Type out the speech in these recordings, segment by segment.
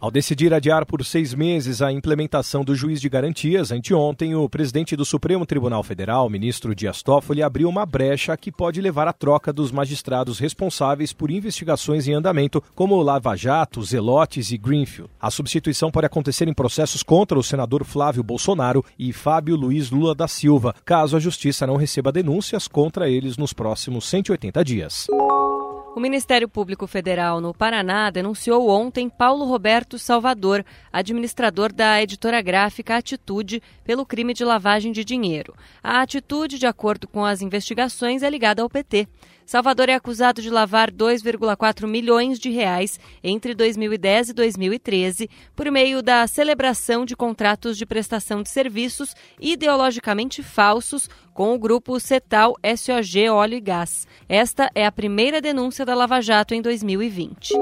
Ao decidir adiar por seis meses a implementação do juiz de garantias, anteontem, o presidente do Supremo Tribunal Federal, ministro Dias Toffoli, abriu uma brecha que pode levar à troca dos magistrados responsáveis por investigações em andamento, como Lava Jato, Zelotes e Greenfield. A substituição pode acontecer em processos contra o senador Flávio Bolsonaro e Fábio Luiz Lula da Silva, caso a justiça não receba denúncias contra eles nos próximos 180 dias. O Ministério Público Federal no Paraná denunciou ontem Paulo Roberto Salvador, administrador da editora gráfica Atitude, pelo crime de lavagem de dinheiro. A Atitude, de acordo com as investigações, é ligada ao PT. Salvador é acusado de lavar 2,4 milhões de reais entre 2010 e 2013 por meio da celebração de contratos de prestação de serviços ideologicamente falsos com o grupo Cetal SOG Óleo e Gás. Esta é a primeira denúncia da Lava Jato em 2020.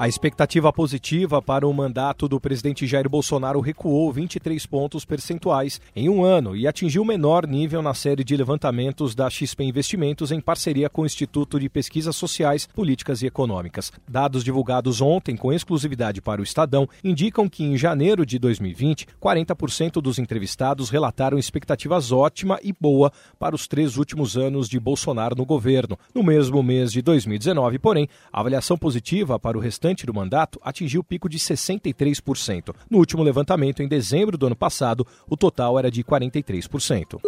A expectativa positiva para o mandato do presidente Jair Bolsonaro recuou 23 pontos percentuais em um ano e atingiu o menor nível na série de levantamentos da XP Investimentos em parceria com o Instituto de Pesquisas Sociais, Políticas e Econômicas. Dados divulgados ontem com exclusividade para o Estadão indicam que em janeiro de 2020, 40% dos entrevistados relataram expectativas ótima e boa para os três últimos anos de Bolsonaro no governo. No mesmo mês de 2019, porém, a avaliação positiva para o restante restante do mandato atingiu o pico de 63%. No último levantamento, em dezembro do ano passado, o total era de 43%.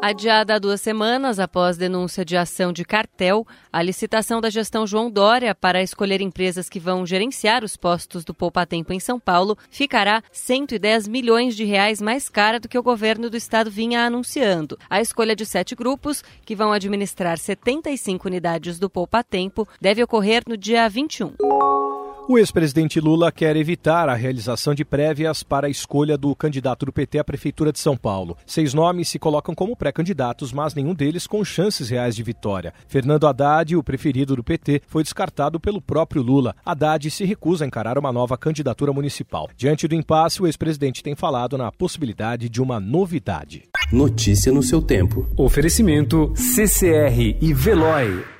Adiada há duas semanas após denúncia de ação de cartel, a licitação da gestão João Dória para escolher empresas que vão gerenciar os postos do Poupa Tempo em São Paulo ficará 110 milhões de reais mais cara do que o governo do estado vinha anunciando. A escolha de sete grupos, que vão administrar 75 unidades do Poupa Tempo, deve ocorrer no dia 21. O ex-presidente Lula quer evitar a realização de prévias para a escolha do candidato do PT à Prefeitura de São Paulo. Seis nomes se colocam como pré-candidatos, mas nenhum deles com chances reais de vitória. Fernando Haddad, o preferido do PT, foi descartado pelo próprio Lula. Haddad se recusa a encarar uma nova candidatura municipal. Diante do impasse, o ex-presidente tem falado na possibilidade de uma novidade. Notícia no seu tempo. Oferecimento CCR e Veloy.